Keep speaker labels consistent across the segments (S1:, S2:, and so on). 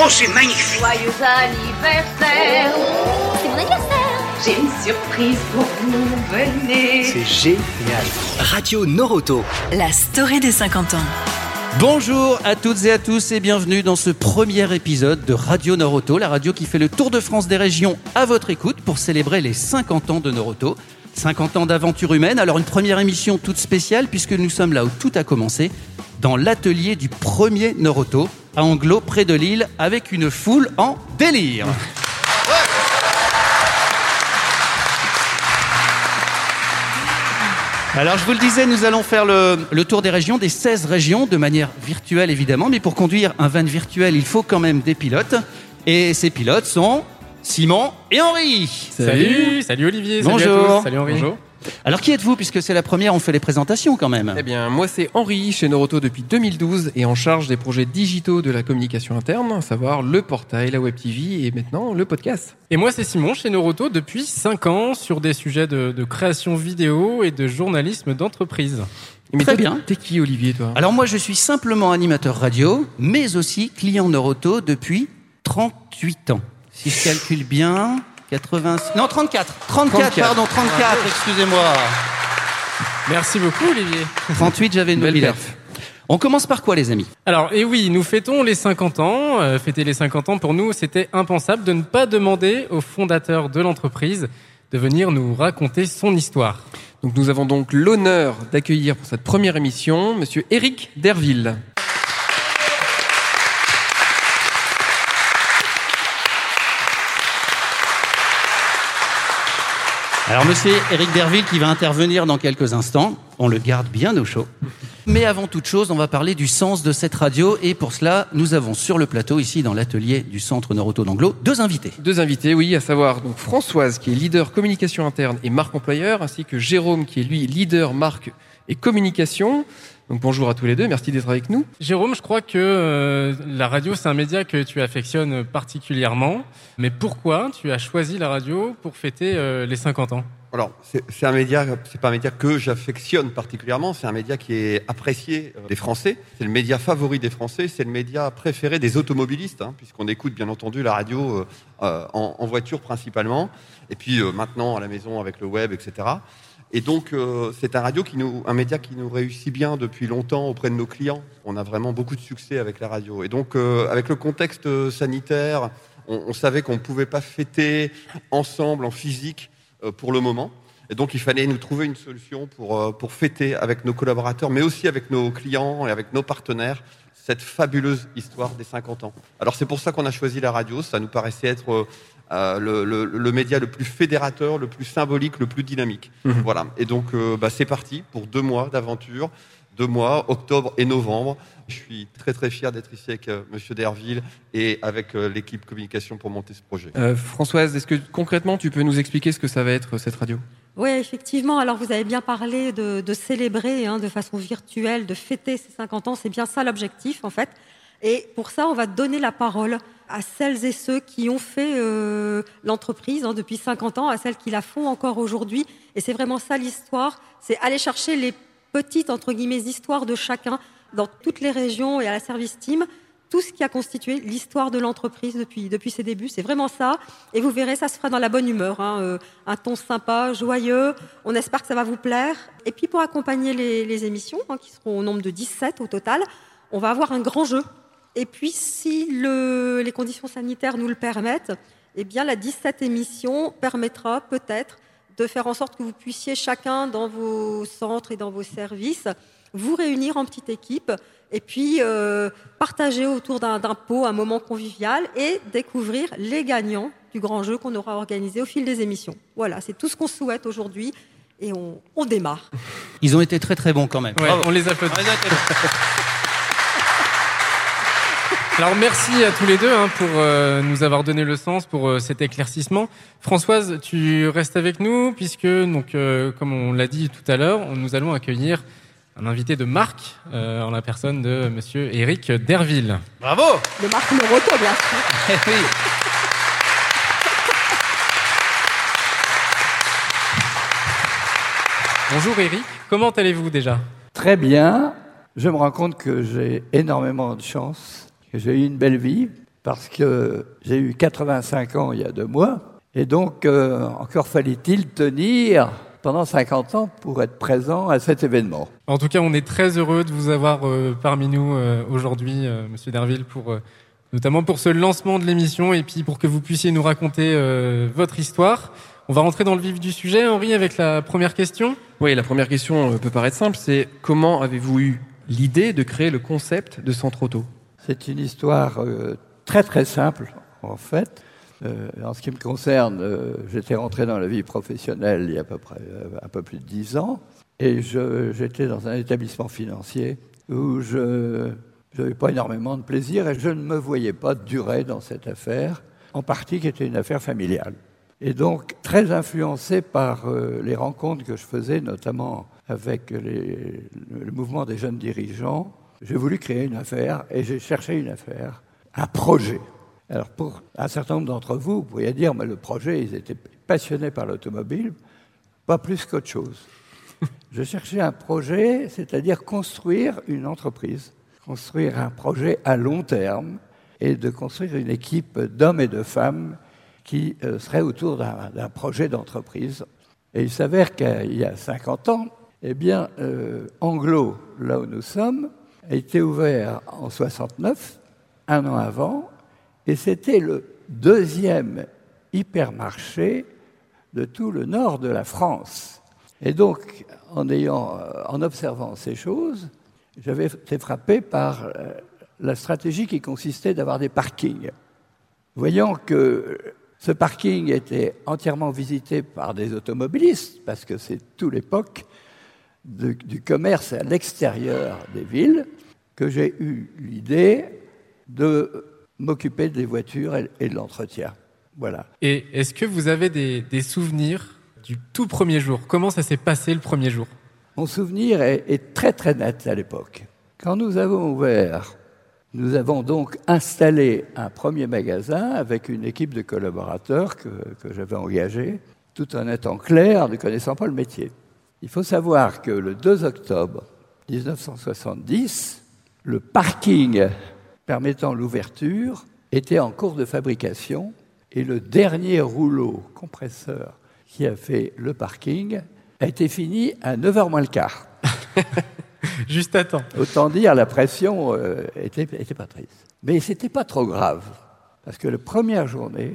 S1: Oh, c'est magnifique
S2: Joyeux anniversaire
S3: C'est mon anniversaire
S2: J'ai une surprise pour vous, venez
S4: C'est génial.
S5: Radio Noroto.
S6: La story des 50 ans.
S7: Bonjour à toutes et à tous et bienvenue dans ce premier épisode de Radio Noroto, la radio qui fait le tour de France des régions à votre écoute pour célébrer les 50 ans de Noroto. 50 ans d'aventure humaine, alors une première émission toute spéciale puisque nous sommes là où tout a commencé, dans l'atelier du premier Noroto, à Anglo, près de Lille, avec une foule en délire. Alors, je vous le disais, nous allons faire le, le tour des régions, des 16 régions, de manière virtuelle évidemment, mais pour conduire un van virtuel, il faut quand même des pilotes. Et ces pilotes sont Simon et Henri.
S8: Salut Salut Olivier
S7: Bonjour.
S8: Salut à tous Salut Henri
S9: Bonjour.
S7: Alors, qui êtes-vous Puisque c'est la première, on fait les présentations quand même?
S9: Eh bien, moi c'est Henri chez Noroto depuis 2012 et en charge des projets digitaux de la communication interne, à savoir le portail, la web TV et maintenant le podcast.
S8: Et moi c'est Simon chez Noroto depuis 5 ans sur des sujets de, de création vidéo et de journalisme d'entreprise.
S9: Mais
S7: Très
S9: toi,
S7: bien.
S9: T'es qui Olivier toi?
S7: Alors, moi, je suis simplement animateur radio, mais aussi client Noroto depuis 38 ans. Si je calcule bien, 80... Non, 34. 34,
S9: 34.
S7: pardon, 34, excusez-moi.
S8: Merci beaucoup Olivier
S7: 38, j'avais une
S9: Belle.
S7: On commence par quoi, les amis?
S8: Alors, et oui, nous fêtons les 50 ans. Euh, fêter les 50 ans, pour nous, c'était impensable de ne pas demander au fondateur de l'entreprise de venir nous raconter son histoire.
S9: Donc nous avons donc l'honneur d'accueillir pour cette première émission monsieur Eric Derville.
S7: Alors, monsieur Eric Derville qui va intervenir dans quelques instants. On le garde bien au chaud. Mais avant toute chose, on va parler du sens de cette radio. Et pour cela, nous avons sur le plateau, ici dans l'atelier du Centre Noroto d'Anglo, deux invités.
S9: Deux invités, oui, à savoir donc Françoise qui est leader communication interne et marque employeur, ainsi que Jérôme qui est lui leader marque et communication. Donc bonjour à tous les deux, merci d'être avec nous.
S8: Jérôme, je crois que euh, la radio, c'est un média que tu affectionnes particulièrement. Mais pourquoi tu as choisi la radio pour fêter euh, les 50 ans?
S10: Alors, c'est un média, c'est pas un média que j'affectionne particulièrement. C'est un média qui est apprécié euh, des Français. C'est le média favori des Français. C'est le média préféré des automobilistes, hein, puisqu'on écoute bien entendu la radio euh, en, en voiture principalement, et puis euh, maintenant à la maison avec le web, etc. Et donc, euh, c'est un radio qui nous, un média qui nous réussit bien depuis longtemps auprès de nos clients. On a vraiment beaucoup de succès avec la radio. Et donc, euh, avec le contexte euh, sanitaire, on, savait qu'on ne pouvait pas fêter ensemble en physique pour le moment. Et donc, il fallait nous trouver une solution pour, pour fêter avec nos collaborateurs, mais aussi avec nos clients et avec nos partenaires cette fabuleuse histoire des 50 ans. Alors, c'est pour ça qu'on a choisi la radio. Ça nous paraissait être euh, le, le- le média le plus fédérateur, le plus symbolique, le plus dynamique. Voilà. Et donc, euh, bah, c'est parti pour deux mois d'aventure. Deux mois, octobre et novembre. Je suis très très fier d'être ici avec euh, Monsieur Derville et avec euh, l'équipe communication pour monter ce projet.
S9: Euh, Françoise, est-ce que concrètement tu peux nous expliquer ce que ça va être cette radio?
S11: Oui, effectivement. Alors, vous avez bien parlé de, de célébrer hein, de façon virtuelle, de fêter ces 50 ans. C'est bien ça l'objectif, en fait. Et pour ça, on va donner la parole à celles et ceux qui ont fait euh, l'entreprise hein, depuis 50 ans, à celles qui la font encore aujourd'hui. Et c'est vraiment ça l'histoire. C'est aller chercher les petites, entre guillemets, histoires de chacun dans toutes les régions et à la service team. Tout ce qui a constitué l'histoire de l'entreprise depuis, depuis ses débuts, c'est vraiment ça. Et vous verrez, ça se fera dans la bonne humeur. hein, euh, un ton sympa, joyeux. On espère que ça va vous plaire. Et puis pour accompagner les, émissions, hein, qui seront au nombre de 17 au total, on va avoir un grand jeu. Et puis si le, les conditions sanitaires nous le permettent, eh bien la 17 émission permettra peut-être de faire en sorte que vous puissiez chacun dans vos centres et dans vos services vous réunir en petite équipe et puis euh, partager autour d'un pot un moment convivial et découvrir les gagnants du grand jeu qu'on aura organisé au fil des émissions. Voilà, c'est tout ce qu'on souhaite aujourd'hui et on, on démarre.
S7: Ils ont été très très bons quand même.
S8: Ouais, on les applaudit.
S7: Ont été bons.
S8: Alors merci à tous les deux hein, pour euh, nous avoir donné le sens pour euh, cet éclaircissement. Françoise, tu restes avec nous puisque donc euh, comme on l'a dit tout à l'heure, on- nous allons accueillir un invité de marque euh, en la personne de Monsieur Eric Derville.
S7: Bravo
S11: Le Marc Moroto, bien sûr.
S7: Eh oui.
S8: Bonjour Eric, comment allez-vous déjà?
S4: Très bien. Je me rends compte que j'ai énormément de chance, j'ai eu une belle vie.
S1: parce que j'ai eu 85 ans il y a deux mois, et donc euh, encore fallait-il tenir pendant 50 ans pour être présent à cet événement.
S8: En tout cas, on est très heureux de vous avoir euh, parmi nous euh, aujourd'hui, euh, Monsieur Derville, pour euh, notamment pour ce lancement de l'émission et puis pour que vous puissiez nous raconter euh, votre histoire. On va rentrer dans le vif du sujet, Henri, avec la première question.
S9: Oui, la première question peut paraître simple, c'est comment avez-vous eu l'idée de créer le concept de centre auto
S1: C'est une histoire euh, très très simple, en fait. Euh, en ce qui me concerne, euh, j'étais rentré dans la vie professionnelle il y a à peu près un peu plus de dix ans, et j'étais dans un établissement financier où je n'avais pas énormément de plaisir et je ne me voyais pas durer dans cette affaire, en partie qui était une affaire familiale. Et donc très influencé par les rencontres que je faisais, notamment avec le mouvement des jeunes dirigeants, j'ai voulu créer une affaire et j'ai cherché une affaire, un projet. Alors pour un certain nombre d'entre vous, vous pourriez dire, mais le projet, ils étaient passionnés par l'automobile, pas plus qu'autre chose. Je cherchais un projet, c'est-à-dire construire une entreprise, construire un projet à long terme et de construire une équipe d'hommes et de femmes qui euh, serait autour d'un d'un projet d'entreprise. Et il s'avère qu'il y a 50 ans, eh bien, euh, Anglo, là où nous sommes, a été ouvert en 69, un an avant, et c'était le deuxième hypermarché de tout le nord de la France. Et donc, en, ayant, euh, en observant ces choses, j'avais été frappé par euh, la stratégie qui consistait d'avoir des parkings. Voyant que ce parking était entièrement visité par des automobilistes, parce que c'est toute l'époque du commerce à l'extérieur des villes, que j'ai eu l'idée de m'occuper des voitures et, de l'entretien. Voilà.
S8: Et est-ce que vous avez des, des souvenirs du tout premier jour? Comment ça s'est passé le premier jour?
S1: Mon souvenir est, est très très net à l'époque. Quand nous avons ouvert, nous avons donc installé un premier magasin avec une équipe de collaborateurs que, que j'avais engagés, tout en étant clair, ne connaissant pas le métier. Il faut savoir que le 2 octobre 1970, le parking permettant l'ouverture était en cours de fabrication et le dernier rouleau compresseur qui a fait le parking a été fini à 9h moins le quart.
S8: Juste à temps.
S1: Autant dire, la pression euh, était, était pas triste. Mais c'était pas trop grave, parce que la première journée,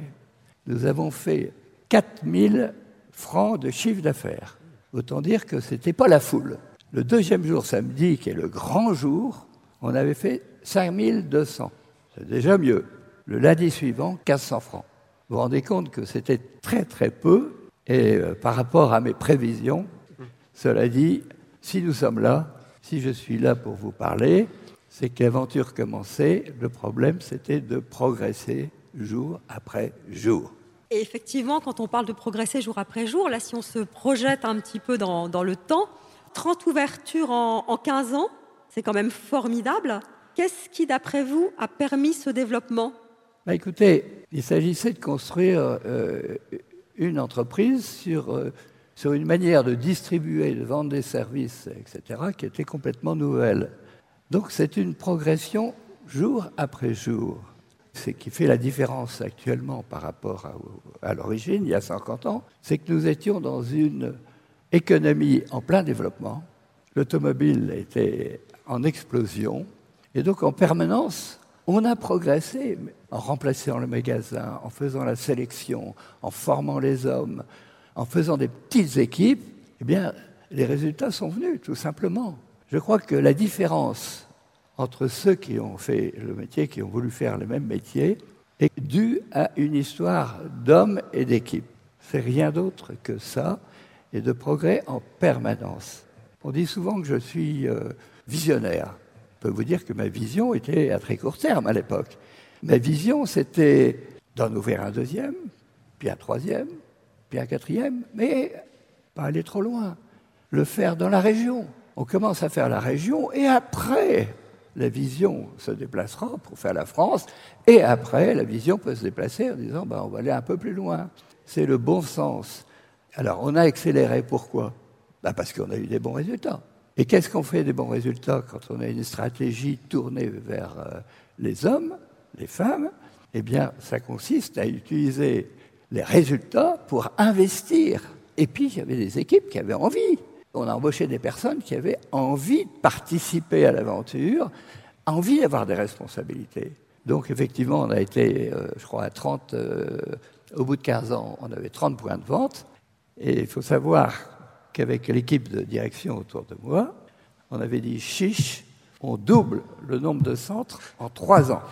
S1: nous avons fait 4000 francs de chiffre d'affaires. Autant dire que c'était pas la foule. Le deuxième jour, samedi, qui est le grand jour, on avait fait 5200. C'est déjà mieux. Le lundi suivant, 1500 francs. Vous vous rendez compte que c'était très très peu, et euh, par rapport à mes prévisions, cela dit, si nous sommes là, si je suis là pour vous parler, c'est que l'aventure commençait. Le problème, c'était de progresser jour après jour.
S11: Et effectivement, quand on parle de progresser jour après jour, là, si on se projette un petit peu dans, le temps, 30 ouvertures en 15 ans, c'est quand même formidable. Qu'est-ce qui, d'après vous, a permis ce développement?
S1: Bah, écoutez, il s'agissait de construire euh, une entreprise sur, euh, sur une manière de distribuer, de vendre des services, etc., qui était complètement nouvelle. Donc c'est une progression jour après jour. Ce qui fait la différence actuellement par rapport à, à l'origine, il y a 50 ans, c'est que nous étions dans une économie en plein développement. L'automobile était en explosion. Et donc en permanence, on a progressé en remplaçant le magasin, en faisant la sélection, en formant les hommes, en faisant des petites équipes. Eh bien, les résultats sont venus, tout simplement. Je crois que la différence entre ceux qui ont fait le métier, qui ont voulu faire le même métier, est due à une histoire d'hommes et d'équipes. C'est rien d'autre que ça, et de progrès en permanence. On dit souvent que je suis euh, visionnaire. Je peux vous dire que ma vision était à très court terme à l'époque. Ma vision, c'était d'en ouvrir un deuxième, puis un troisième, puis un quatrième, mais pas aller trop loin. Le faire dans la région. On commence à faire la région et après, la vision se déplacera pour faire la France et après, la vision peut se déplacer en disant ben, on va aller un peu plus loin. C'est le bon sens. Alors, on a accéléré. Pourquoi? Ben, Parce qu'on a eu des bons résultats. Et qu'est-ce qu'on fait des bons résultats quand on a une stratégie tournée vers euh, les hommes, les femmes? Eh bien, ça consiste à utiliser les résultats pour investir. Et puis, il y avait des équipes qui avaient envie. On a embauché des personnes qui avaient envie de participer à l'aventure, envie d'avoir des responsabilités. Donc, effectivement, on a été, euh, je crois, à 30, euh, au bout de 15 ans, on avait 30 points de vente. Et il faut savoir qu'avec l'équipe de direction autour de moi, on avait dit chiche, on double le nombre de centres en 3 ans.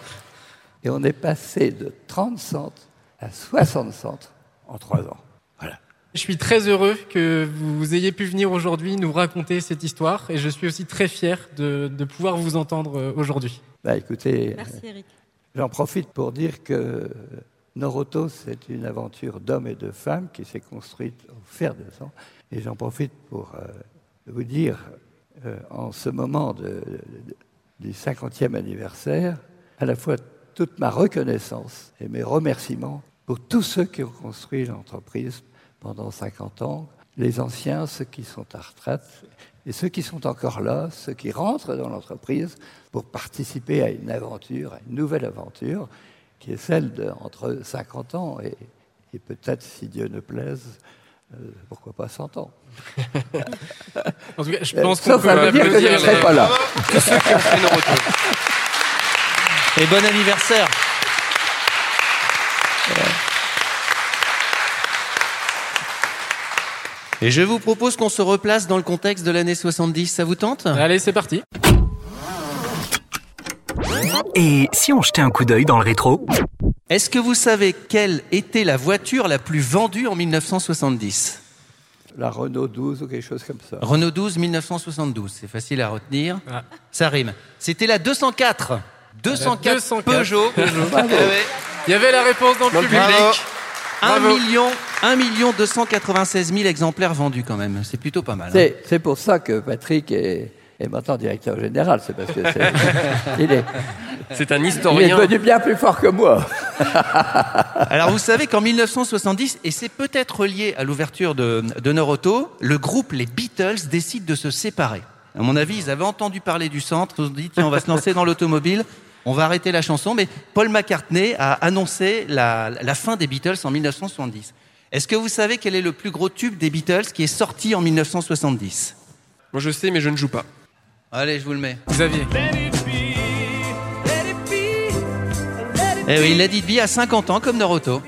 S1: Et on est passé de 30 centres à 60 centres en 3 ans. Voilà.
S8: Je suis très heureux que vous ayez pu venir aujourd'hui nous raconter cette histoire et je suis aussi très fier de, de pouvoir vous entendre euh, aujourd'hui.
S1: Bah, écoutez,
S11: Merci Eric.
S1: J'en profite pour dire que Noroto, c'est une aventure d'hommes et de femmes qui s'est construite au fer de sang. Et j'en profite pour euh, vous dire, euh, en ce moment du 50e anniversaire, à la fois toute ma reconnaissance et mes remerciements pour tous ceux qui ont construit l'entreprise pendant 50 ans, les anciens, ceux qui sont à retraite, et ceux qui sont encore là, ceux qui rentrent dans l'entreprise pour participer à une aventure, à une nouvelle aventure, qui est celle de entre 50 ans et, et peut-être, si Dieu ne plaise, euh, pourquoi pas 100 ans.
S8: En tout cas, je pense qu'on peut
S1: à me dire que je ne serai
S8: les-
S1: pas là.
S9: Tous ceux qui ont fait Noroto.
S7: Et bon anniversaire. Et je vous propose qu'on se replace dans le contexte de l'année 70. Ça vous tente?
S8: Allez, c'est parti.
S4: Et si on jetait un coup d'œil dans le rétro?
S7: Est-ce que vous savez quelle était la voiture la plus vendue en 1970
S1: La Renault 12 ou quelque chose comme ça.
S7: Renault 12 1972. C'est facile à retenir.
S8: Ah.
S7: Ça rime. C'était la 204. 204,
S8: 204
S7: Peugeot.
S8: Il y avait la réponse dans le
S9: Dans
S8: public.
S9: public.
S7: 1
S8: Bravo.
S7: million, 1 million 296 000 exemplaires vendus quand même. C'est plutôt pas mal. hein.
S1: C'est c'est pour ça que Patrick est, est maintenant directeur général. C'est parce que c'est- il, est,
S9: C'est un
S1: il est
S9: historien.
S1: devenu bien plus fort que moi.
S7: Alors vous savez qu'en 1970, et c'est peut-être lié à l'ouverture de, de Noroto, le groupe les Beatles décide de se séparer. À mon avis, ils avaient entendu parler du centre, ils se sont dit tiens on va se lancer dans l'automobile, on va arrêter la chanson, mais Paul McCartney a annoncé la, la fin des Beatles en 1970. Est-ce que vous savez quel est le plus gros tube des Beatles qui est sorti en 1970
S9: Moi je sais, mais je ne joue pas.
S7: Allez, je vous le mets.
S8: Xavier.
S7: Eh oui, Let It Be à 50 ans comme Noroto.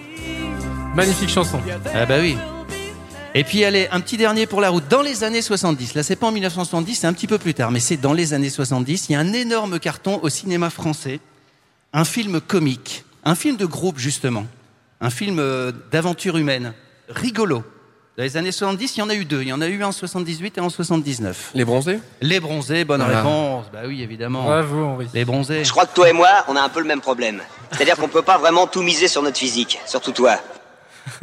S8: Magnifique chanson.
S7: Ah bah oui. Et puis allez, un petit dernier pour la route. Dans les années 70, là c'est pas en 1970, c'est un petit peu plus tard, mais c'est dans les années 70, il y a un énorme carton au cinéma français, un film comique, un film de groupe justement, un film euh, d'aventure humaine, rigolo. Dans les années 70, il y en a eu deux. Il y en a eu un en 78 et un en 79.
S9: Les bronzés?
S7: Les bronzés, bonne
S9: Voilà.
S7: réponse. Bah oui, évidemment.
S8: Bravo Henri.
S7: Les bronzés.
S5: Je crois que toi et moi, on a un peu le même problème. C'est-à-dire qu'on peut pas vraiment tout miser sur notre physique, surtout toi.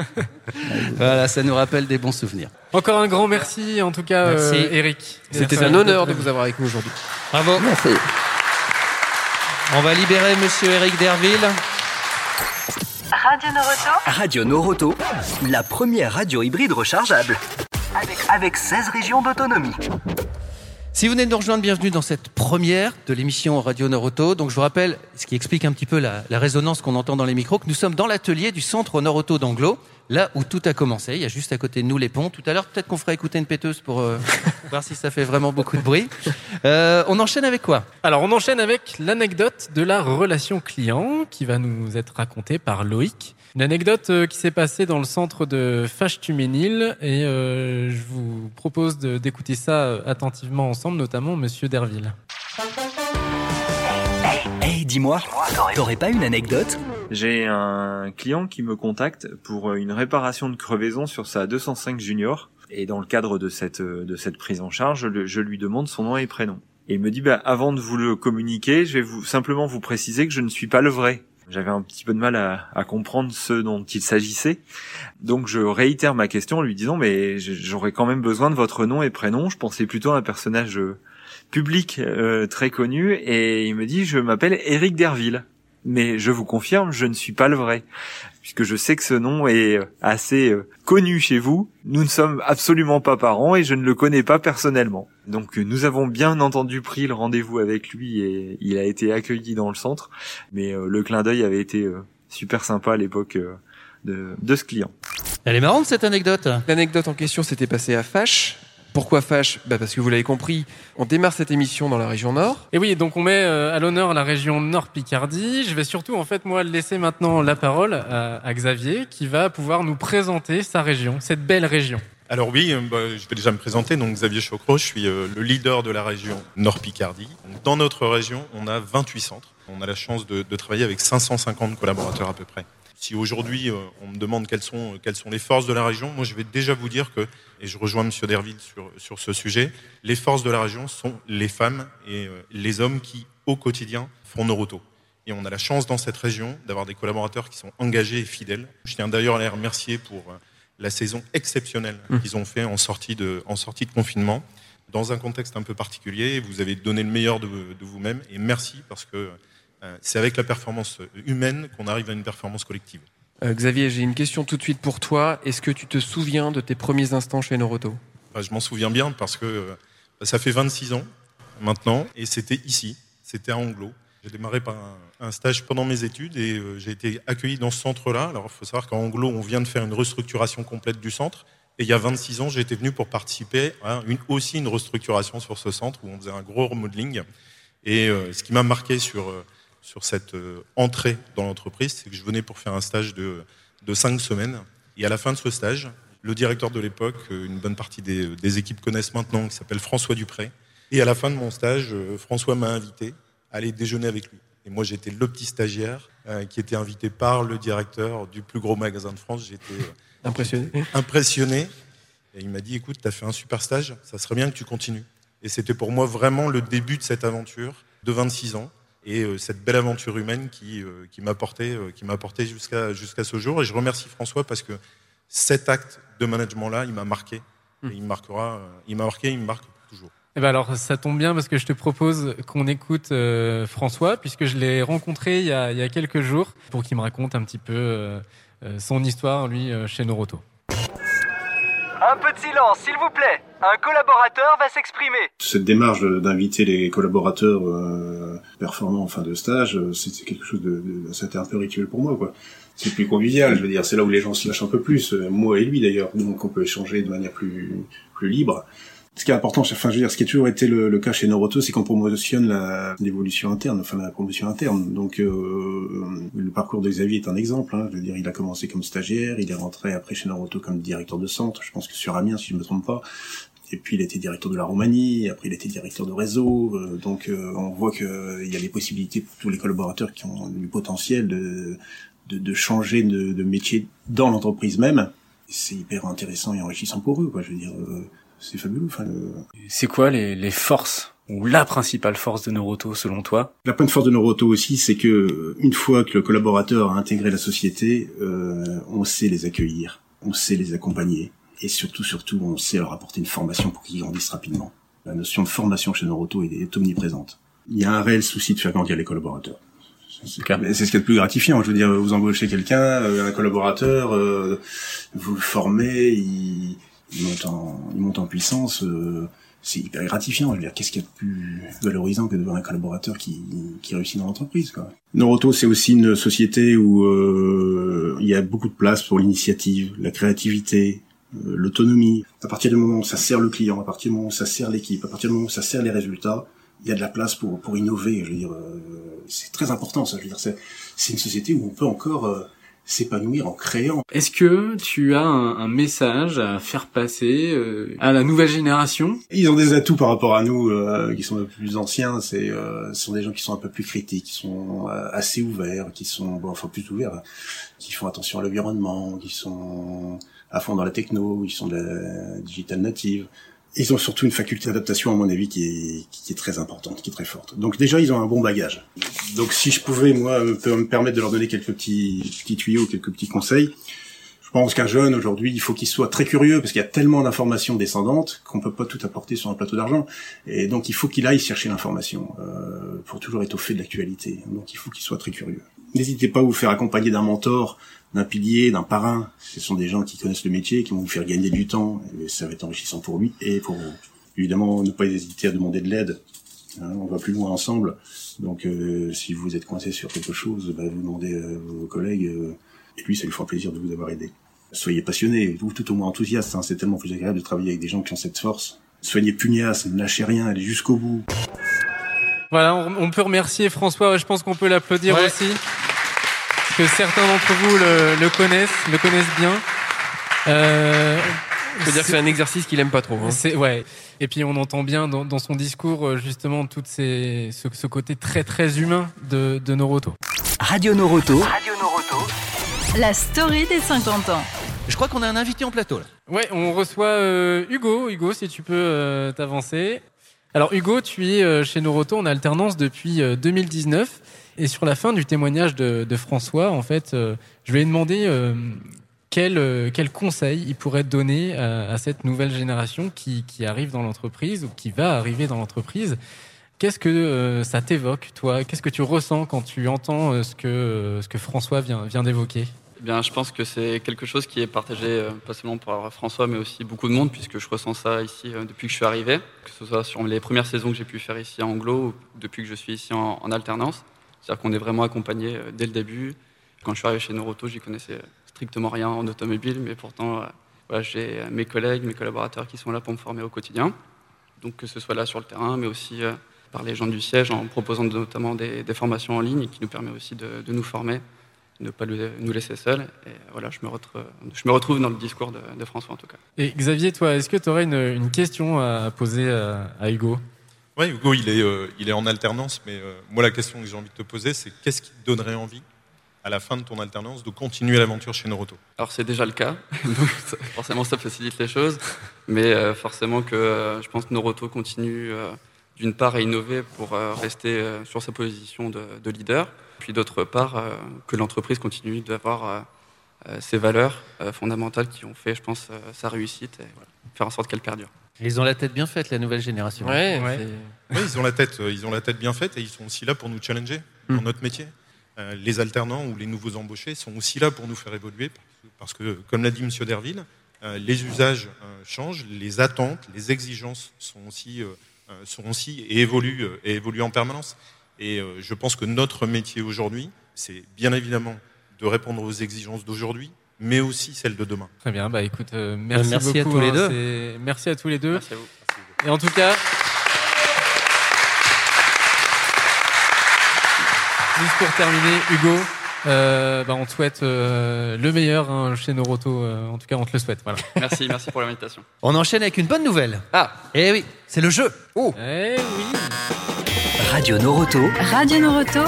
S7: Voilà, ça nous rappelle des bons souvenirs.
S8: Encore un grand merci en tout cas
S7: Merci.
S8: euh, Eric.
S9: C'était un honneur de vous avoir avec nous aujourd'hui.
S7: Bravo.
S1: Merci.
S7: On va libérer Monsieur Eric Derville.
S6: Radio Noroto.
S4: Radio Noroto, la première radio hybride rechargeable. Avec, avec 16 régions d'autonomie.
S7: Si vous venez de nous rejoindre, bienvenue dans cette première de l'émission Radio Noroto. Donc je vous rappelle, ce qui explique un petit peu la, la résonance qu'on entend dans les micros, que nous sommes dans l'atelier du centre Noroto d'Anglo, là où tout a commencé. Il y a juste à côté de nous les ponts. Tout à l'heure, peut-être qu'on fera écouter une péteuse pour euh, voir si ça fait vraiment beaucoup de bruit. Euh, on enchaîne avec quoi?
S8: Alors, on enchaîne avec l'anecdote de la relation client qui va nous être racontée par Loïc. Une anecdote euh, qui s'est passée dans le centre de Fâche-Tuménil et euh, je vous propose d'écouter ça euh, attentivement ensemble, notamment Monsieur Derville.
S4: Hey, dis-moi, t'aurais pas une anecdote?
S12: J'ai un client qui me contacte pour une réparation de crevaison sur sa 205 Junior. Et dans le cadre de cette, de cette prise en charge, je lui demande son nom et prénom. Et il me dit, bah, avant de vous le communiquer, je vais vous, simplement vous préciser que je ne suis pas le vrai. J'avais un petit peu de mal à, à comprendre ce dont il s'agissait. Donc je réitère ma question en lui disant, mais j'aurais quand même besoin de votre nom et prénom. Je pensais plutôt à un personnage euh, public euh, très connu. Et il me dit, je m'appelle Eric Derville. Mais je vous confirme, je ne suis pas le vrai. Puisque je sais que ce nom est euh, assez euh, connu chez vous. Nous ne sommes absolument pas parents et je ne le connais pas personnellement. Donc euh, nous avons bien entendu pris le rendez-vous avec lui et il a été accueilli dans le centre. Mais le clin d'œil avait été super sympa à l'époque de, de ce client.
S7: Elle est marrante cette anecdote.
S9: L'anecdote en question s'était passée à Fâche. Pourquoi Fâche bah Parce que vous l'avez compris, on démarre cette émission dans la région Nord.
S8: Et oui, donc on met euh, à l'honneur la région Nord-Picardie. Je vais surtout, en fait, moi, laisser maintenant la parole à, à Xavier, qui va pouvoir nous présenter sa région, cette belle région.
S13: Alors oui, euh, bah, je vais déjà me présenter. Donc Xavier Chocro, je suis euh, le leader de la région Nord-Picardie. Dans notre région, on a 28 centres. On a la chance de, de travailler avec 550 collaborateurs à peu près. Si aujourd'hui euh, on me demande quelles sont, quelles sont les forces de la région, moi je vais déjà vous dire que, et je rejoins Monsieur Derville sur, sur ce sujet, les forces de la région sont les femmes et euh, les hommes qui, au quotidien, font Noroto. Et on a la chance dans cette région d'avoir des collaborateurs qui sont engagés et fidèles. Je tiens d'ailleurs à les remercier pour euh, la saison exceptionnelle
S9: Mmh.
S13: qu'ils ont fait en sortie, de, en sortie de confinement, dans un contexte un peu particulier. Vous avez donné le meilleur de, de vous-même et merci parce que c'est avec la performance humaine qu'on arrive à une performance collective.
S9: Euh, Xavier, j'ai une question tout de suite pour toi. Est-ce que tu te souviens de tes premiers instants chez Noroto?
S13: Bah, je m'en souviens bien parce que euh, bah, ça fait 26 ans maintenant et c'était ici, c'était à Anglo. J'ai démarré par un, un stage pendant mes études et euh, j'ai été accueilli dans ce centre-là. Alors il faut savoir qu'à Anglo, on vient de faire une restructuration complète du centre. Et il y a 26 ans, été venu pour participer à une, aussi une restructuration sur ce centre où on faisait un gros remodeling. Et euh, ce qui m'a marqué sur, euh, sur cette euh, entrée dans l'entreprise, c'est que je venais pour faire un stage de, de cinq semaines. Et à la fin de ce stage, le directeur de l'époque, euh, une bonne partie des, des équipes connaissent maintenant, qui s'appelle François Dupré. Et à la fin de mon stage, euh, François m'a invité à aller déjeuner avec lui. Et moi, j'étais le petit stagiaire euh, qui était invité par le directeur du plus gros magasin de France. J'étais euh,
S9: Impressionné.
S13: impressionné. Et il m'a dit, écoute, tu as fait un super stage, ça serait bien que tu continues. Et c'était pour moi vraiment le début de cette aventure de 26 ans et euh, cette belle aventure humaine qui, euh, qui m'a porté, euh, porté jusqu'à jusqu'à ce jour. Et je remercie François parce que cet acte de management-là, il m'a marqué. Et il me marquera, il m'a marqué, il me marque toujours.
S8: Eh ben alors, ça tombe bien parce que je te propose qu'on écoute euh, François, puisque je l'ai rencontré il y, a, il y a quelques jours, pour qu'il me raconte un petit peu euh, son histoire, lui, chez Noroto.
S4: Un peu de silence, s'il vous plaît. Un collaborateur va s'exprimer.
S14: Cette démarche d'inviter les collaborateurs euh, performants en fin de stage, euh, c'était quelque chose de, de c'était un peu rituel pour moi, quoi. C'est plus convivial, je veux dire, c'est là où les gens se lâchent un peu plus, euh, moi et lui d'ailleurs, donc on peut échanger de manière plus plus libre. Ce qui est important, enfin, je veux dire, ce qui a toujours été le, le cas chez Noroto, c'est qu'on promotionne l'évolution interne, enfin la promotion interne. Donc, euh, le parcours de Xavier est un exemple. Hein. Je veux dire, il a commencé comme stagiaire, il est rentré après chez Noroto comme directeur de centre. Je pense que sur Amiens, si je me trompe pas. Et puis il était directeur de la Roumanie, après il était directeur de réseau. euh, donc euh, on voit qu'il y a des possibilités pour tous les collaborateurs qui ont du potentiel de, de, de changer de, de métier dans l'entreprise même. C'est hyper intéressant et enrichissant pour eux. Quoi. Je veux dire, euh, c'est fabuleux. Enfin,
S15: C'est quoi les, les forces ou la principale force de Noroto selon toi?
S14: La point de force de Noroto aussi, c'est que euh, une fois que le collaborateur a intégré la société, euh, on sait les accueillir, on sait les accompagner, et surtout, surtout, on sait leur apporter une formation pour qu'ils grandissent rapidement. La notion de formation chez Noroto est, est omniprésente. Il y a un réel souci de faire grandir les collaborateurs. C'est ce qui est le plus gratifiant. Je veux dire, vous embauchez quelqu'un, euh, un collaborateur, euh, vous le formez, il, il monte en, il monte en puissance. euh, c'est hyper gratifiant. Je veux dire, qu'est-ce qu'il y a de plus valorisant que de voir un collaborateur qui, qui réussit dans l'entreprise. Noroto, c'est aussi une société où euh, il y a beaucoup de place pour l'initiative, la créativité, l'autonomie. À partir du moment où ça sert le client, à partir du moment où ça sert l'équipe, à partir du moment où ça sert les résultats, il y a de la place pour pour innover. Je veux dire, euh, c'est très important. Ça, je veux dire, c'est c'est une société où on peut encore euh, s'épanouir en créant.
S15: Est-ce que tu as un, un message à faire passer euh, à la nouvelle génération?
S14: Ils ont des atouts par rapport à nous, euh, qui sont un peu plus anciens. C'est, euh, ce sont des gens qui sont un peu plus critiques, qui sont euh, assez ouverts, qui sont, bon, enfin plus ouverts, hein, qui font attention à l'environnement, qui sont à fond dans la techno, ils sont de la digital native. Ils ont surtout une faculté d'adaptation, à mon avis, qui est, très importante, qui est très forte. Donc déjà, ils ont un bon bagage. Donc si je pouvais, moi, me, me permettre de leur donner quelques petits tuyaux, quelques petits conseils, je pense qu'un jeune aujourd'hui, il faut qu'il soit très curieux parce qu'il y a tellement d'informations descendantes qu'on peut pas tout apporter sur un plateau d'argent. Et donc il faut qu'il aille chercher l'information euh, pour toujours fait de l'actualité. Donc il faut qu'il soit très curieux. N'hésitez pas à vous faire accompagner d'un mentor, d'un pilier, d'un parrain. Ce sont des gens qui connaissent le métier, qui vont vous faire gagner du temps. Et ça va être enrichissant pour lui et pour vous. Évidemment, ne pas hésiter à demander de l'aide Hein, on va plus loin ensemble. Donc, euh, si vous êtes coincé sur quelque chose, bah, vous demandez à vos collègues, euh, et lui, ça lui fera plaisir de vous avoir aidé. Soyez passionnés, ou tout au moins enthousiastes. Hein, c'est tellement plus agréable de travailler avec des gens qui ont cette force. Soyez pugnaces, ne lâchez rien, allez jusqu'au bout.
S8: Voilà, on, on peut remercier François. Je pense qu'on peut l'applaudir
S9: Ouais.
S8: aussi. Parce que certains d'entre vous le, le connaissent, le connaissent bien. Euh,
S9: On peut dire que c'est un exercice qu'il aime pas trop. hein.
S8: C'est ouais. Et puis on entend bien dans, dans son discours euh, justement tout ces, ce, ce côté très très humain de, de Noroto.
S4: Radio Noroto.
S6: La story des 50 ans.
S7: Je crois qu'on a un invité en plateau là.
S8: Ouais, on reçoit euh, Hugo. Hugo, si tu peux euh, t'avancer. Alors Hugo, tu es euh, chez Noroto en alternance depuis euh, 2019. Et sur la fin du témoignage de, de François, en fait, euh, je lui ai demandé euh, quel, euh, quel conseil il pourrait donner à, à cette nouvelle génération qui, qui arrive dans l'entreprise ou qui va arriver dans l'entreprise. Qu'est-ce que euh, ça t'évoque, toi? Qu'est-ce que tu ressens quand tu entends euh, ce, que, euh, ce que François vient, vient d'évoquer?
S16: Eh bien, je pense que c'est quelque chose qui est partagé euh, pas seulement par François, mais aussi beaucoup de monde, puisque je ressens ça ici euh, depuis que je suis arrivé, que ce soit sur les premières saisons que j'ai pu faire ici à Anglo ou depuis que je suis ici en, en alternance. C'est-à-dire qu'on est vraiment accompagné euh, dès le début. Quand je suis arrivé chez Noroto, j'y connaissais strictement rien en automobile, mais pourtant, j'ai mes collègues, mes collaborateurs qui sont là pour me former au quotidien. Donc que ce soit là sur le terrain, mais aussi par les gens du siège en proposant notamment des, formations en ligne qui nous permet aussi de nous former, ne pas nous laisser seuls. Et voilà, je me, retrouve, je me retrouve dans le discours de, de François en tout cas.
S8: Et Xavier, toi, est-ce que tu aurais une, une question à poser à, à Hugo?
S13: Ouais, Hugo, il est, euh, il est en alternance, mais euh, moi, la question que j'ai envie de te poser, c'est qu'est-ce qui te donnerait envie, à la fin de ton alternance, de continuer l'aventure chez Noroto?
S16: Alors c'est déjà le cas, donc forcément ça facilite les choses, mais euh, forcément que euh, je pense que Noroto continue euh, d'une part à innover pour euh, rester euh, sur sa position de, de leader, puis d'autre part euh, que l'entreprise continue d'avoir euh, euh, ses valeurs euh, fondamentales qui ont fait, je pense, euh, sa réussite et voilà, faire en sorte qu'elle perdure.
S7: Ils ont la tête bien faite, la nouvelle génération.
S9: Ouais,
S8: Ouais.
S13: Oui, ils ont la tête, euh, ils ont la tête bien faite et ils sont aussi là pour nous challenger dans notre métier. Euh, les alternants ou les nouveaux embauchés sont aussi là pour nous faire évoluer parce que, comme l'a dit Monsieur Derville, euh, les usages euh, changent, les attentes, les exigences sont aussi, euh, euh, sont aussi et évoluent euh, et évoluent en permanence. Et euh, je pense que notre métier aujourd'hui, c'est bien évidemment de répondre aux exigences d'aujourd'hui, mais aussi celles de demain.
S8: Très bien, bah écoute, euh, merci,
S7: merci à
S8: beaucoup.
S7: tous les
S8: hein, Merci à tous les deux.
S16: Merci à vous.
S8: Et en tout cas, juste pour terminer, Hugo, euh, bah, on te souhaite euh, le meilleur hein, chez Noroto. euh, en tout cas, on te le souhaite. Voilà.
S16: Merci, merci pour l'invitation.
S7: On enchaîne avec une bonne nouvelle.
S16: Ah,
S7: Eh oui, c'est le jeu.
S9: Oh,
S8: Eh oui.
S4: Radio Noroto.
S6: Radio Noroto,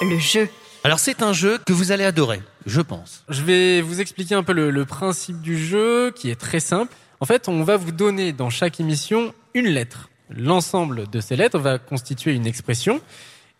S6: le jeu.
S7: Alors c'est un jeu que vous allez adorer, je pense.
S8: Je vais vous expliquer un peu le, le principe du jeu, qui est très simple. En fait, on va vous donner dans chaque émission une lettre. L'ensemble de ces lettres va constituer une expression.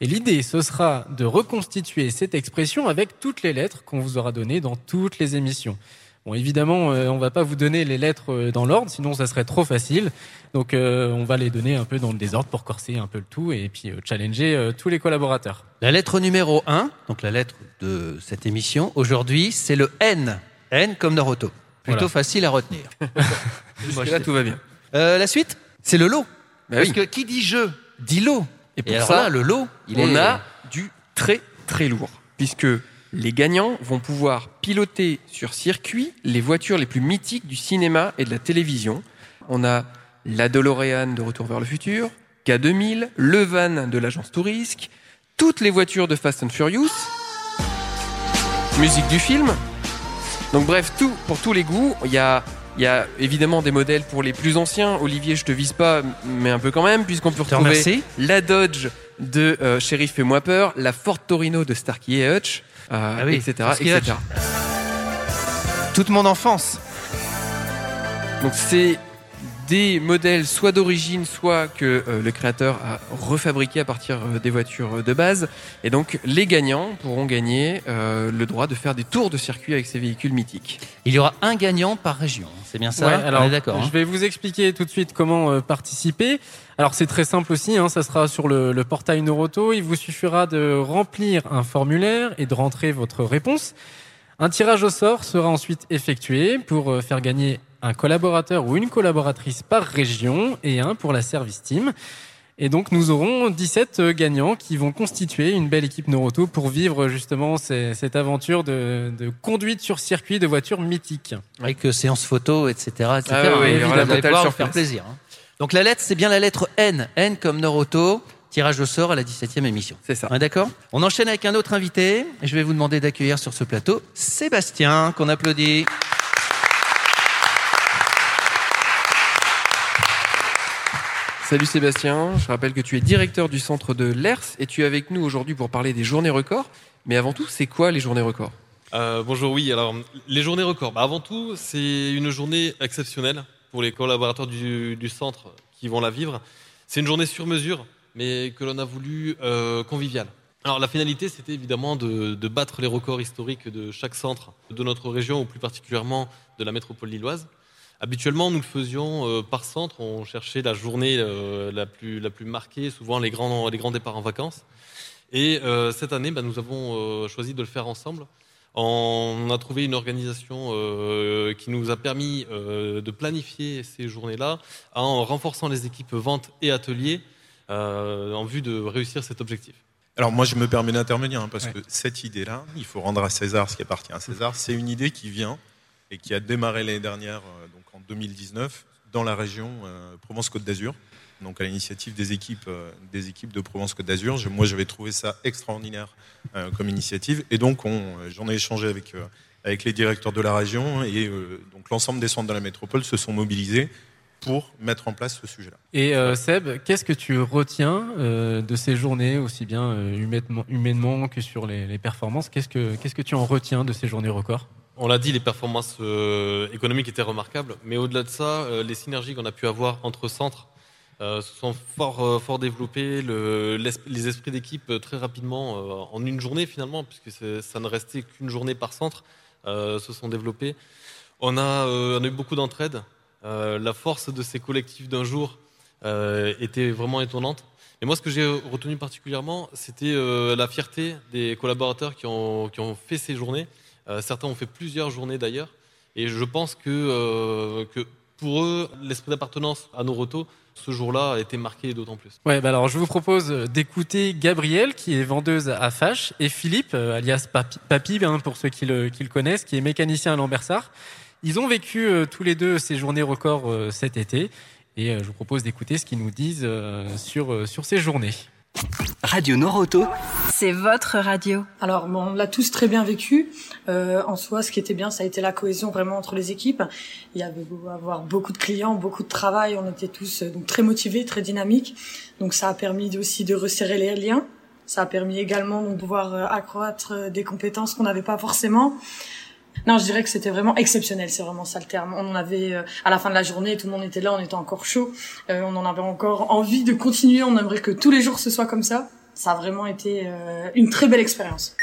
S8: Et l'idée, ce sera de reconstituer cette expression avec toutes les lettres qu'on vous aura données dans toutes les émissions. Bon, évidemment, euh, on va pas vous donner les lettres euh, dans l'ordre, sinon ça serait trop facile. Donc, euh, on va les donner un peu dans le désordre pour corser un peu le tout et puis euh, challenger euh, tous les collaborateurs.
S7: La lettre numéro 1, donc la lettre de cette émission, aujourd'hui, c'est le N. N comme Naruto. Plutôt
S8: Voilà.
S7: facile à retenir.
S9: jusque-là, tout va bien.
S7: Euh, la suite, c'est le lot.
S9: Bah
S7: Parce
S9: oui.
S7: que qui dit jeu, dit lot.
S9: Et pour ça,
S7: là, le lot, il
S9: on
S7: est...
S9: a du très très lourd, puisque les gagnants vont pouvoir piloter sur circuit les voitures les plus mythiques du cinéma et de la télévision. On a la DeLorean de Retour vers le futur, K2000, le van de l'agence Tourisque, toutes les voitures de Fast and Furious, musique du film. Donc bref, tout pour tous les goûts. Il y a, il y a évidemment des modèles pour les plus anciens. Olivier, je te vise pas, mais un peu quand même, puisqu'on peut retrouver la Dodge de euh, Sheriff Fais-moi peur, la Ford Torino de Starkey et Hutch, euh,
S7: Ah oui,
S9: etc.
S7: Starsky et
S9: etc.
S7: Toute mon enfance.
S9: Donc c'est des modèles soit d'origine, soit que euh, le créateur a refabriqué à partir euh, des voitures euh, de base. Et donc les gagnants pourront gagner euh, le droit de faire des tours de circuit avec ces véhicules mythiques.
S7: Il y aura un gagnant par région. C'est bien ça
S8: Ouais, alors,
S7: On est d'accord.
S8: Je
S7: hein
S8: vais vous expliquer tout de suite comment euh, participer. Alors c'est très simple aussi, hein, ça sera sur le, le portail Noroto. Il vous suffira de remplir un formulaire et de rentrer votre réponse. Un tirage au sort sera ensuite effectué pour faire gagner un collaborateur ou une collaboratrice par région et un pour la service team. Et donc nous aurons 17 euh, gagnants qui vont constituer une belle équipe Noroto pour vivre justement ces- cette aventure de, de conduite sur circuit de voitures mythiques.
S7: Avec euh, séance photo, etc. etc.
S8: Ah oui, la
S7: Évidemment,
S8: totale
S7: pouvoir faire plaisir. hein. Donc la lettre, c'est bien la lettre N. N comme Noroto. Tirage au sort à la 17e émission.
S9: C'est ça.
S7: D'accord? On enchaîne avec un autre invité. Je vais vous demander d'accueillir sur ce plateau Sébastien, qu'on applaudit.
S9: Salut Sébastien, je rappelle que tu es directeur du centre de l'ERS et tu es avec nous aujourd'hui pour parler des journées records. Mais avant tout, c'est quoi les journées records?
S17: Euh, bonjour, oui. Alors, les journées records. Bah, avant tout, c'est une journée exceptionnelle pour les collaborateurs du, centre qui vont la vivre. C'est une journée sur mesure, mais que l'on a voulu euh, conviviale. Alors, la finalité, c'était évidemment de, de battre les records historiques de chaque centre de notre région, ou plus particulièrement de la métropole lilloise. Habituellement, nous le faisions euh, par centre. On cherchait la journée euh, la, plus, la plus marquée, souvent les grands, les grands départs en vacances. Et euh, cette année, bah, nous avons euh, choisi de le faire ensemble. On a trouvé une organisation euh, qui nous a permis euh, de planifier ces journées-là en renforçant les équipes vente et ateliers euh, en vue de réussir cet objectif.
S13: Alors moi, je me permets d'intervenir hein, parce
S17: Ouais.
S13: que cette idée-là, il faut rendre à César ce qui appartient à César. C'est une idée qui vient et qui a démarré l'année dernière, euh, donc 2019, dans la région euh, Provence-Côte d'Azur. Donc à l'initiative des équipes, euh, des équipes de Provence-Côte d'Azur. Moi, j'avais trouvé ça extraordinaire euh, comme initiative. Et donc, on- j'en ai échangé avec, avec les directeurs de la région et donc l'ensemble des centres de la métropole se sont mobilisés pour mettre en place ce sujet-là.
S8: Et Seb, qu'est-ce que tu retiens de ces journées, aussi bien humainement, que sur les, les performances? Qu'est-ce que qu'est-ce que tu en retiens de ces journées records?
S17: On l'a dit, les performances euh, économiques étaient remarquables, mais au-delà de ça, euh, les synergies qu'on a pu avoir entre centres euh, se sont fort, fort développées. Le- l'es- esprits d'équipe, très rapidement, en une journée finalement, puisque ça ne restait qu'une journée par centre, se sont développés. On a, eu beaucoup d'entraide. La force de ces collectifs d'un jour était vraiment étonnante. Et moi, ce que j'ai retenu particulièrement, c'était la fierté des collaborateurs qui ont fait ces journées. Euh, certains ont fait plusieurs journées d'ailleurs. Et je pense que, euh, pour eux, l'esprit d'appartenance à Noroto, ce jour-là, a été marqué d'autant plus.
S8: Ouais, bah alors je vous propose d'écouter Gabrielle, qui est vendeuse à Fache, et Philippe, euh, alias Papi, hein, pour ceux qui le, connaissent, qui est mécanicien à Lambersart. Ils ont vécu tous les deux ces journées records cet été, et je vous propose d'écouter ce qu'ils nous disent sur ces journées.
S4: Radio Noroto.
S6: C'est votre radio.
S18: Alors, bon, on l'a tous très bien vécu. Euh, en soi, ce qui était bien, ça a été la cohésion vraiment entre les équipes. Il y avait beau avoir beaucoup de clients, beaucoup de travail. On était tous euh, donc très motivés, très dynamiques. Donc, ça a permis aussi de resserrer les liens. Ça a permis également de pouvoir euh, accroître euh, des compétences qu'on n'avait pas forcément. Non, je dirais que c'était vraiment exceptionnel, c'est vraiment ça le terme. On en avait euh, à la fin de la journée, tout le monde était là, on était encore chaud, Euh, on en avait encore envie de continuer, on aimerait que tous les jours ce soit comme ça. Ça a vraiment été euh, une très belle expérience.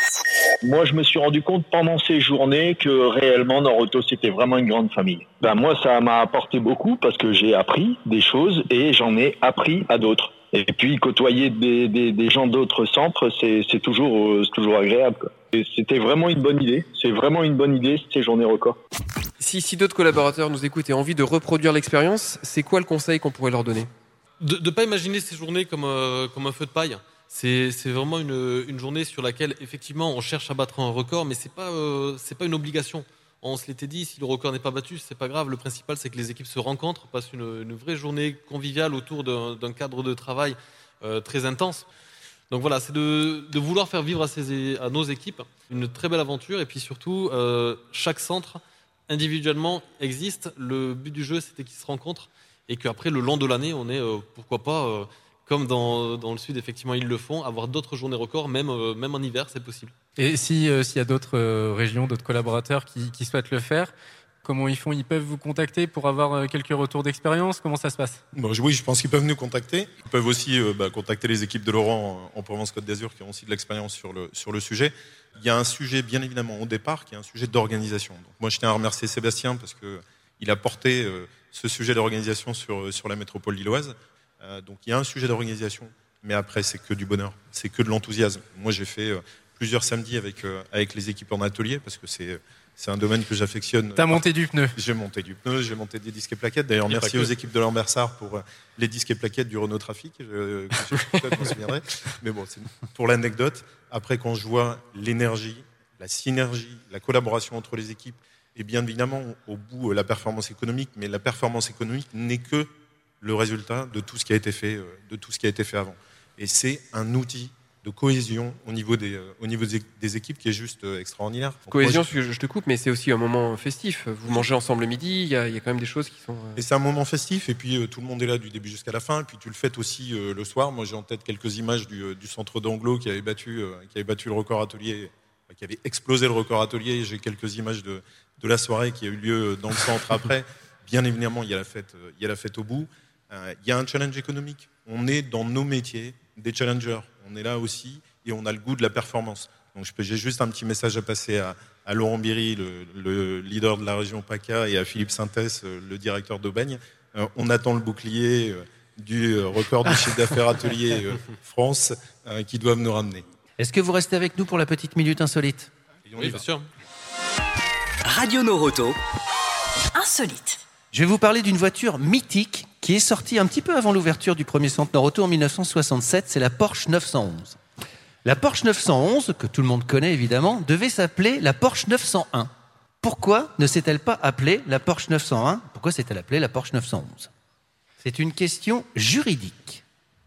S19: Moi, je me suis rendu compte pendant ces journées que réellement Noroto c'était vraiment une grande famille. Ben moi, ça m'a apporté beaucoup parce que j'ai appris des choses et j'en ai appris à d'autres. Et puis côtoyer des, gens d'autres centres, c'est toujours toujours agréable. C'était vraiment une bonne idée. C'est vraiment une bonne idée ces journées records.
S9: Si, si d'autres collaborateurs nous écoutent et ont envie de reproduire l'expérience, c'est quoi le conseil qu'on pourrait leur donner?
S17: De ne pas imaginer ces journées comme, euh, comme un feu de paille. C'est c'est vraiment une, une journée sur laquelle, effectivement, on cherche à battre un record, mais ce n'est pas, euh, c'est pas une obligation. On se l'était dit, si le record n'est pas battu, c'est pas grave. Le principal, c'est que les équipes se rencontrent, passent une, une vraie journée conviviale autour d'un d'un cadre de travail euh, très intense. Donc voilà, c'est de, vouloir faire vivre à, nos équipes une très belle aventure. Et puis surtout, euh, chaque centre, individuellement, existe. Le but du jeu, c'était qu'ils se rencontrent et qu'après, le long de l'année, on est, euh, pourquoi pas, euh, comme dans, le sud, effectivement, ils le font, avoir d'autres journées records, même, en hiver, c'est possible.
S8: Et si s'il y a d'autres régions, d'autres collaborateurs qui souhaitent le faire, comment ils font Ils peuvent vous contacter pour avoir euh, quelques retours d'expérience? Comment ça se passe?
S13: Je- oui, je pense qu'ils peuvent nous contacter. Ils peuvent aussi euh, bah, contacter les équipes de Laurent en, en Provence-Côte d'Azur qui ont aussi de l'expérience sur le, sujet. Il y a un sujet, bien évidemment, au départ, qui est un sujet d'organisation. Donc, moi, je tiens à remercier Sébastien parce que il a porté euh, ce sujet d'organisation sur, la métropole lilloise. Euh, donc, il y a un sujet d'organisation, mais après, c'est que du bonheur, c'est que de l'enthousiasme. Moi, j'ai fait euh, plusieurs samedis euh, avec les équipes en atelier parce que c'est c'est un domaine que j'affectionne.
S8: T'as monté du pneu.
S13: J'ai monté du pneu, j'ai monté des disques et plaquettes. D'ailleurs, merci aux équipes de l'Ambersart pour euh, les disques et plaquettes du Renault Trafic. Je, je, souviendrai. Mais bon, c'est pour l'anecdote. Après, quand je vois l'énergie, la synergie, la collaboration entre les équipes, et bien évidemment, au bout, euh, la performance économique, mais la performance économique n'est que le résultat de tout ce qui a été fait, euh, de tout ce qui a été fait avant. Et c'est un outil de cohésion au niveau des, euh, au niveau des, équipes qui est juste euh, extraordinaire.
S9: Cohésion,
S13: je-
S9: te coupe, mais c'est aussi un moment festif. Vous mangez ensemble le midi, il y, a il y a quand même des choses qui sont. euh,
S13: Et c'est un moment festif, et puis tout le monde est là du début jusqu'à la fin, et puis tu le fêtes aussi le soir. Moi j'ai en tête quelques images du, du centre d'Anglo qui avait battu, qui avait battu le record atelier, qui avait explosé le record atelier. J'ai quelques images de, de la soirée qui a eu lieu dans le centre après. Bien évidemment, il y a la fête, il y a la fête au bout. Euh, il y a un challenge économique. On est dans nos métiers des challengers. On est là aussi, et on a le goût de la performance. Donc je peux- j'ai juste un petit message à passer à, à Laurent Biry, le, le leader de la région PACA, et à Philippe Sintès, euh, le directeur d'Aubagne. Euh, on attend le bouclier euh, du record du chiffre d'affaires atelier euh, France euh, qui doivent nous ramener.
S7: Est-ce que vous restez avec nous pour la petite minute insolite?
S17: Oui, bien sûr.
S4: Radio Noroto.
S6: Insolite.
S7: Je vais vous parler d'une voiture mythique qui est sortie un petit peu avant l'ouverture du premier centre Nord Auto en 1967. C'est la Porsche 911. La Porsche 911, que tout le monde connaît évidemment, devait s'appeler la Porsche 901. Pourquoi ne s'est-elle pas appelée la Porsche 901 Pourquoi s'est-elle appelée la Porsche 911 C'est une question juridique.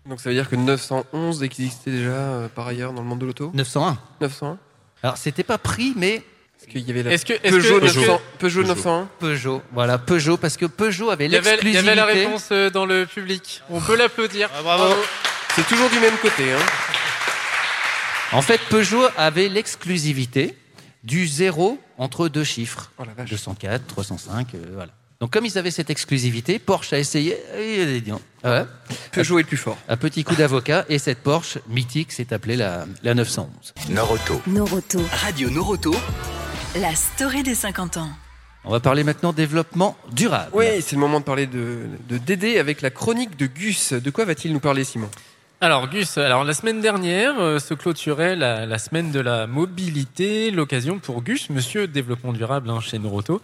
S9: Donc ça veut dire que 911 existait déjà euh, par ailleurs dans le monde de l'auto?
S7: 901.
S9: 901
S7: Alors c'était pas pris, mais
S9: Est-ce qu'il y avait la
S8: Est-ce que- est-ce
S9: Peugeot,
S8: que- est-ce que-
S9: 900 Peugeot 901
S7: Peugeot. Voilà, Peugeot, parce que Peugeot avait
S8: Il y avait, il y
S7: l'exclusivité.
S8: avait la réponse euh, dans le public. On peut l'applaudir.
S9: bravo. C'est toujours du même côté. Hein.
S7: En fait, Peugeot avait l'exclusivité du zéro entre deux chiffres.
S9: Oh la vache.
S7: 204, 305, euh, voilà. Donc comme ils avaient cette exclusivité, Porsche a essayé. et, ah ouais.
S9: Peugeot est le plus fort.
S7: Un petit coup d'avocat et cette Porsche mythique s'est appelée la, la 911.
S4: Noroto.
S6: Noroto.
S4: Radio Noroto.
S6: La story des 50 ans.
S7: On va parler maintenant développement durable.
S9: Oui, c'est le moment de parler de, de Dédé avec la chronique de Gus. De quoi va-t-il nous parler, Simon?
S8: Alors Gus, alors la semaine dernière euh, se clôturait la, la semaine de la mobilité, l'occasion pour Gus, Monsieur Développement Durable hein, chez Noroto,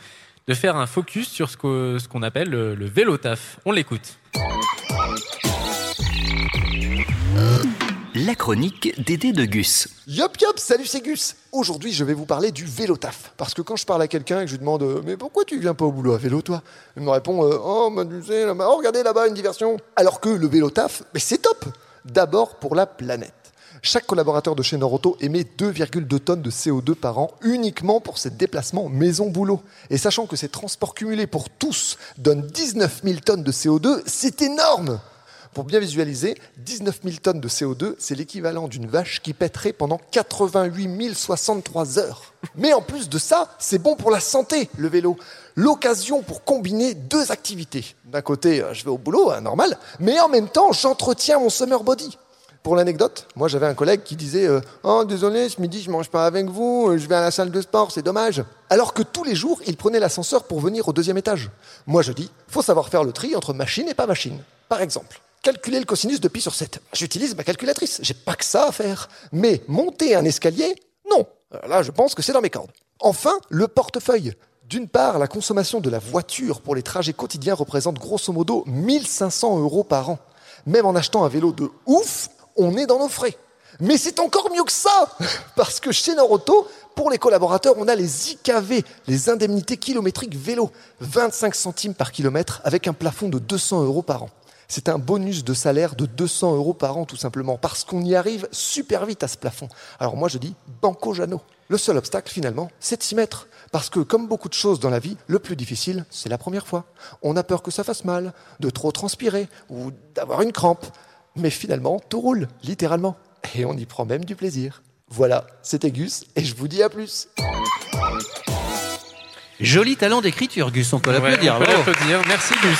S8: de faire un focus sur ce qu'o- ce qu'on appelle le, le vélo taf. On l'écoute.
S4: La chronique Dédé de Gus.
S20: Yop yop, salut c'est Gus Aujourd'hui je vais vous parler du vélo taf. Parce que quand je parle à quelqu'un et que je lui demande euh, Mais pourquoi tu viens pas au boulot à vélo toi? Il me répond euh, Oh, bah, tu sais, là-bas, oh, regardez là-bas une diversion Alors que le vélo taf, c'est top D'abord pour la planète. Chaque collaborateur de chez Noroto émet 2,2 tonnes de CO2 par an uniquement pour ses déplacements maison-boulot. Et sachant que ces transports cumulés pour tous donnent 19 000 tonnes de CO2, c'est énorme pour bien visualiser, 19 000 tonnes de CO2, c'est l'équivalent d'une vache qui pèterait pendant 88 063 heures. Mais en plus de ça, c'est bon pour la santé, le vélo. L'occasion pour combiner deux activités. D'un côté, euh, je vais au boulot, hein, normal, mais en même temps, j'entretiens mon summer body. Pour l'anecdote, moi j'avais un collègue qui disait euh, Oh désolé, ce midi je mange pas avec vous, euh, je vais à la salle de sport, c'est dommage. Alors que tous les jours, il prenait l'ascenseur pour venir au deuxième étage. Moi je dis Faut savoir faire le tri entre machine et pas machine. Par exemple, calculer le cosinus de pi sur 7. J'utilise ma calculatrice, j'ai pas que ça à faire. Mais monter un escalier, non. Euh, Là je pense que c'est dans mes cordes. Enfin, le portefeuille. D'une part, la consommation de la voiture pour les trajets quotidiens représente grosso modo 1500 euros par an. Même en achetant un vélo de ouf, on est dans nos frais. Mais c'est encore mieux que ça Parce que chez Noroto, pour les collaborateurs, on a les IKV, les indemnités kilométriques vélo. 25 centimes par kilomètre avec un plafond de 200 euros par an. C'est un bonus de salaire de 200 euros par an tout simplement, parce qu'on y arrive super vite à ce plafond. Alors moi je dis banco Jano. Le seul obstacle finalement, c'est de s'y mettre. Parce que comme beaucoup de choses dans la vie, le plus difficile, c'est la première fois. On a peur que ça fasse mal, de trop transpirer ou d'avoir une crampe. Mais finalement, tout roule, littéralement. Et on y prend même du plaisir. Voilà, c'était Gus, et je vous dis à plus.
S7: Joli talent d'écriture, Gus, on peut
S8: Ouais,
S7: l'applaudir.
S8: on peut l'applaudir. Merci Gus.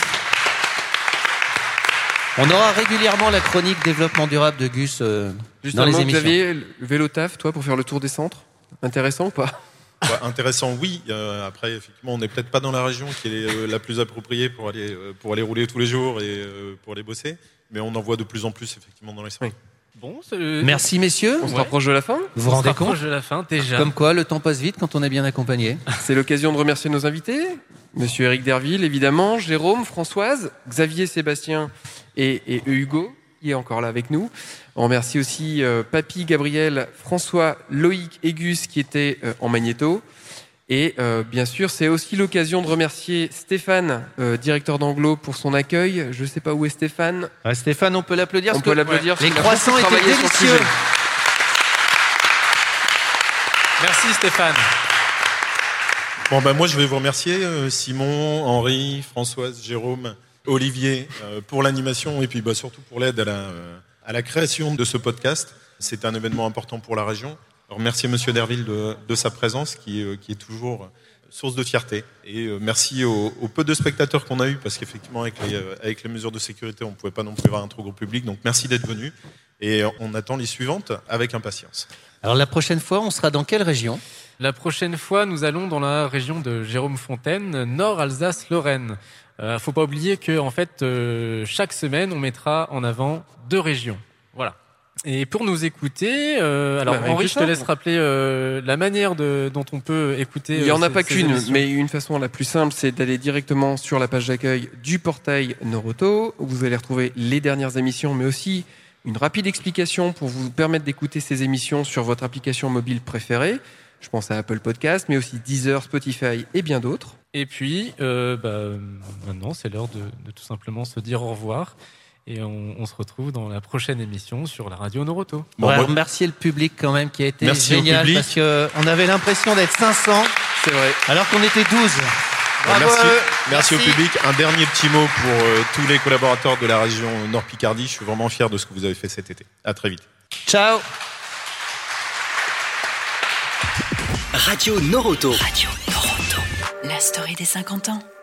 S7: On aura régulièrement la chronique développement durable de Gus euh, dans les
S9: Justement,
S7: émissions.
S9: Xavier, le vélo taf, toi, pour faire le tour des centres Intéressant ou pas?
S13: Ouais, intéressant, oui. Euh, après, effectivement, on n'est peut-être pas dans la région qui est euh, la plus appropriée pour aller, euh, pour aller rouler tous les jours et euh, pour aller bosser, mais on en voit de plus en plus, effectivement, dans les centres.
S8: Bon,
S7: Merci messieurs.
S9: On se rapproche de la fin?
S7: Vous vous rendez compte?
S8: de la fin déjà.
S7: Comme quoi, le temps passe vite quand on est bien accompagné.
S9: C'est l'occasion de remercier nos invités. Monsieur Eric Derville, évidemment, Jérôme, Françoise, Xavier, Sébastien et, et Hugo, qui est encore là avec nous. On remercie aussi euh, Papy, Gabriel, François, Loïc et Gus qui étaient euh, en magnéto. Et euh, bien sûr, c'est aussi l'occasion de remercier Stéphane, euh, directeur d'Anglo, pour son accueil. Je ne sais pas où est Stéphane.
S7: Ah, Stéphane, on peut l'applaudir.
S9: On peut l'applaudir.
S7: Les
S9: qu'il a
S7: croissants étaient délicieux.
S8: Merci Stéphane.
S13: Bon, ben moi, je vais vous remercier, Simon, Henri, Françoise, Jérôme, Olivier, euh, pour l'animation et puis bah, surtout pour l'aide à la, euh, à la création de ce podcast. C'est un événement important pour la région. Remercier Monsieur Derville de, de sa présence, qui, euh, qui est toujours source de fierté. Et merci aux, aux peu de spectateurs qu'on a eu, parce qu'effectivement, avec les, avec les mesures de sécurité, on ne pouvait pas non plus avoir un trop gros public. Donc merci d'être venu. Et on attend les suivantes avec impatience.
S7: Alors la prochaine fois, on sera dans quelle région?
S8: La prochaine fois, nous allons dans la région de Jérôme Fontaine, Nord Alsace-Lorraine. Euh, faut pas oublier que en fait, euh, chaque semaine, on mettra en avant deux régions. Voilà. Et pour nous écouter, euh, alors
S9: Bah,
S8: Henri, je te laisse rappeler euh, la manière de, dont on peut écouter.
S9: Il n'y en
S8: euh,
S9: a
S8: ces-
S9: pas qu'une, mais une façon la plus simple, c'est d'aller directement sur la page d'accueil du portail Noroto. où Vous allez retrouver les dernières émissions, mais aussi une rapide explication pour vous permettre d'écouter ces émissions sur votre application mobile préférée. Je pense à Apple Podcast, mais aussi Deezer, Spotify et bien d'autres.
S8: Et puis, euh, bah, maintenant, c'est l'heure de, de tout simplement se dire au revoir. Et on, on se retrouve dans la prochaine émission sur la radio Noroto.
S7: On va remercier le public quand même qui a été
S8: Merci
S7: génial parce qu'on avait l'impression d'être 500
S9: C'est vrai.
S7: alors qu'on était 12. Bravo
S13: merci, merci au public. Un dernier petit mot pour euh, tous les collaborateurs de la région Nord-Picardie. Je suis vraiment fier de ce que vous avez fait cet été. À très vite.
S7: Ciao.
S4: Radio Noroto.
S6: La story des 50 ans.